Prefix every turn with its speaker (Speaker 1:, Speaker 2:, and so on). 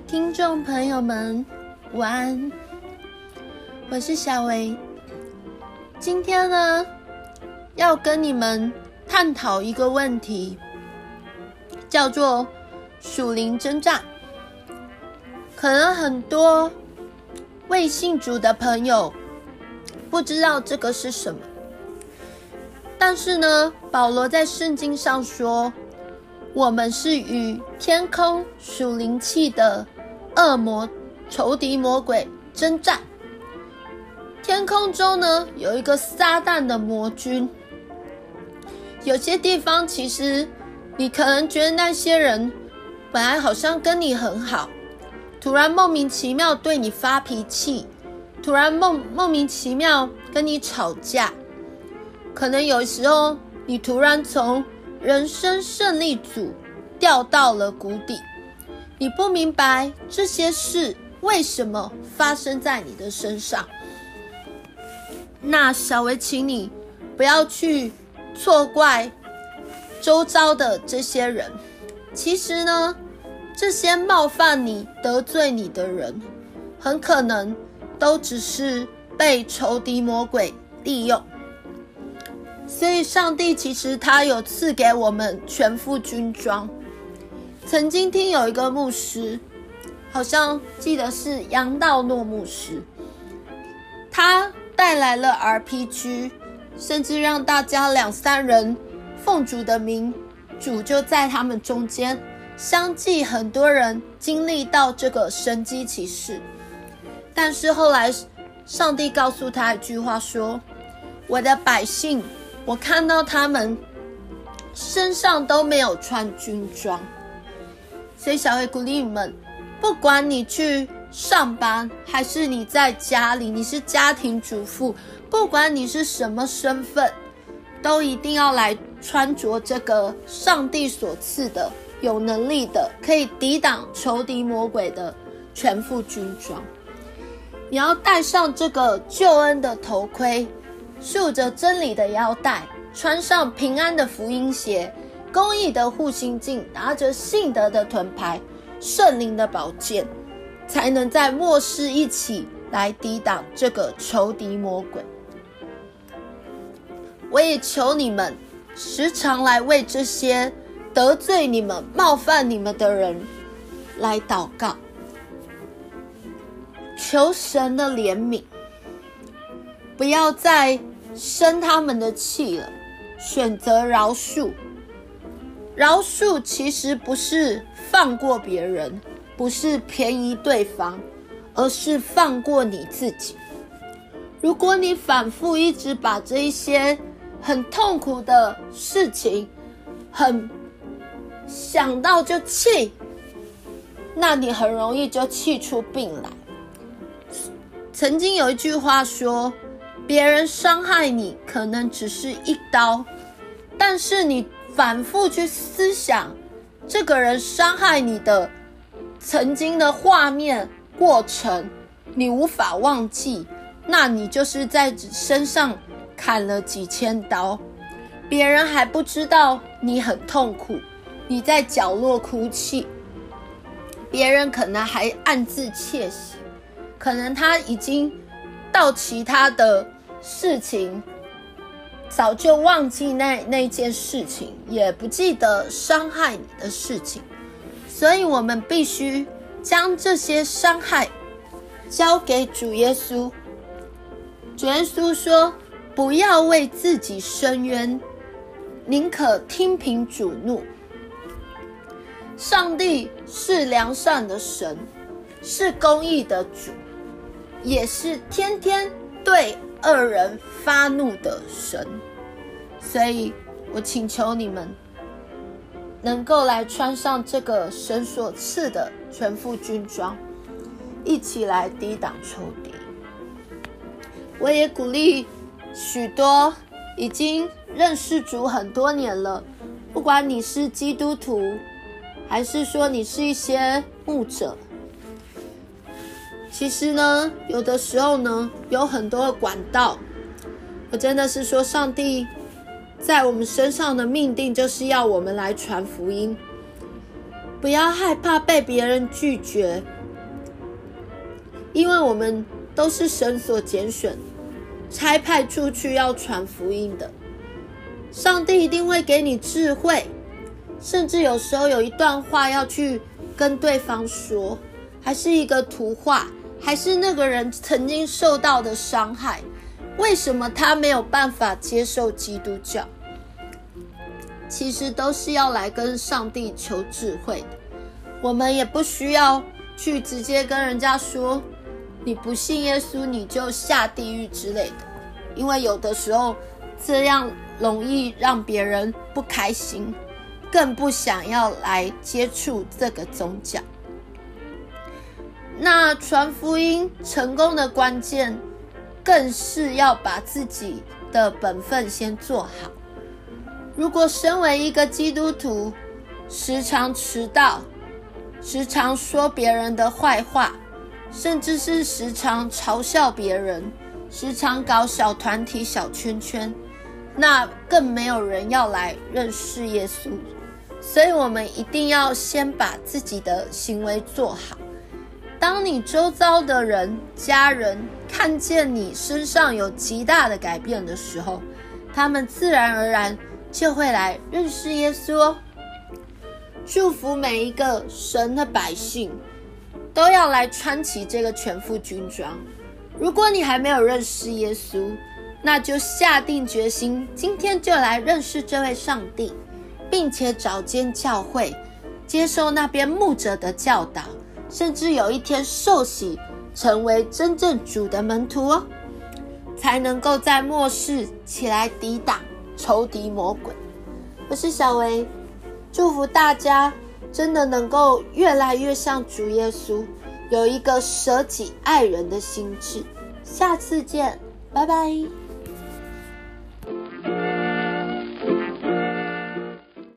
Speaker 1: 听众朋友们，晚安！我是小薇。今天呢，要跟你们探讨一个问题，叫做属灵征战。可能很多未信主的朋友不知道这个是什么，但是呢，保罗在圣经上说，我们是与天空属灵气的恶魔、仇敌、魔鬼征战。天空中呢，有一个撒旦的魔君。有些地方其实你可能觉得那些人本来好像跟你很好，突然莫名其妙对你发脾气，突然莫莫名其妙跟你吵架。可能有时候你突然从人生胜利组掉到了谷底，你不明白这些事为什么发生在你的身上。那小薇，请你不要去错怪周遭的这些人。其实呢，这些冒犯你、得罪你的人，很可能都只是被仇敌魔鬼利用。所以，上帝其实他有赐给我们全副军装。曾经听有一个牧师，好像记得是杨道诺牧师，他带来了 RPG，甚至让大家两三人奉主的名，主就在他们中间，相继很多人经历到这个神迹奇事。但是后来，上帝告诉他一句话说：“我的百姓。”我看到他们身上都没有穿军装，所以小黑鼓励你们，不管你去上班还是你在家里，你是家庭主妇，不管你是什么身份，都一定要来穿着这个上帝所赐的有能力的，可以抵挡仇敌魔鬼的全副军装。你要戴上这个救恩的头盔。束着真理的腰带，穿上平安的福音鞋，公义的护心镜，拿着信德的盾牌，圣灵的宝剑，才能在末世一起来抵挡这个仇敌魔鬼。我也求你们时常来为这些得罪你们、冒犯你们的人来祷告，求神的怜悯，不要再。生他们的气了，选择饶恕。饶恕其实不是放过别人，不是便宜对方，而是放过你自己。如果你反复一直把这一些很痛苦的事情，很想到就气，那你很容易就气出病来。曾经有一句话说。别人伤害你可能只是一刀，但是你反复去思想，这个人伤害你的曾经的画面过程，你无法忘记，那你就是在身上砍了几千刀，别人还不知道你很痛苦，你在角落哭泣，别人可能还暗自窃喜，可能他已经到其他的。事情早就忘记那那件事情，也不记得伤害你的事情，所以我们必须将这些伤害交给主耶稣。主耶稣说：“不要为自己伸冤，宁可听凭主怒。”上帝是良善的神，是公义的主，也是天天对。恶人发怒的神，所以我请求你们能够来穿上这个神所赐的全副军装，一起来抵挡仇敌。我也鼓励许多已经认识主很多年了，不管你是基督徒，还是说你是一些牧者。其实呢，有的时候呢，有很多的管道。我真的是说，上帝在我们身上的命定，就是要我们来传福音。不要害怕被别人拒绝，因为我们都是神所拣选、差派出去要传福音的。上帝一定会给你智慧，甚至有时候有一段话要去跟对方说，还是一个图画，还是那个人曾经受到的伤害，为什么他没有办法接受基督教？其实都是要来跟上帝求智慧的。我们也不需要去直接跟人家说，你不信耶稣你就下地狱之类的，因为有的时候这样容易让别人不开心，更不想要来接触这个宗教。那传福音成功的关键，更是要把自己的本分先做好。如果身为一个基督徒，时常迟到，时常说别人的坏话，甚至是时常嘲笑别人，时常搞小团体、小圈圈，那更没有人要来认识耶稣。所以，我们一定要先把自己的行为做好。当你周遭的人、家人看见你身上有极大的改变的时候，他们自然而然。就会来认识耶稣哦。祝福每一个神的百姓，都要来穿起这个全副军装。如果你还没有认识耶稣，那就下定决心，今天就来认识这位上帝，并且找间教会，接受那边牧者的教导，甚至有一天受洗，成为真正主的门徒哦，才能够在末世起来抵挡。仇敌魔鬼，我是小薇，祝福大家真的能够越来越像主耶稣，有一个舍己爱人的心志。下次见，拜拜。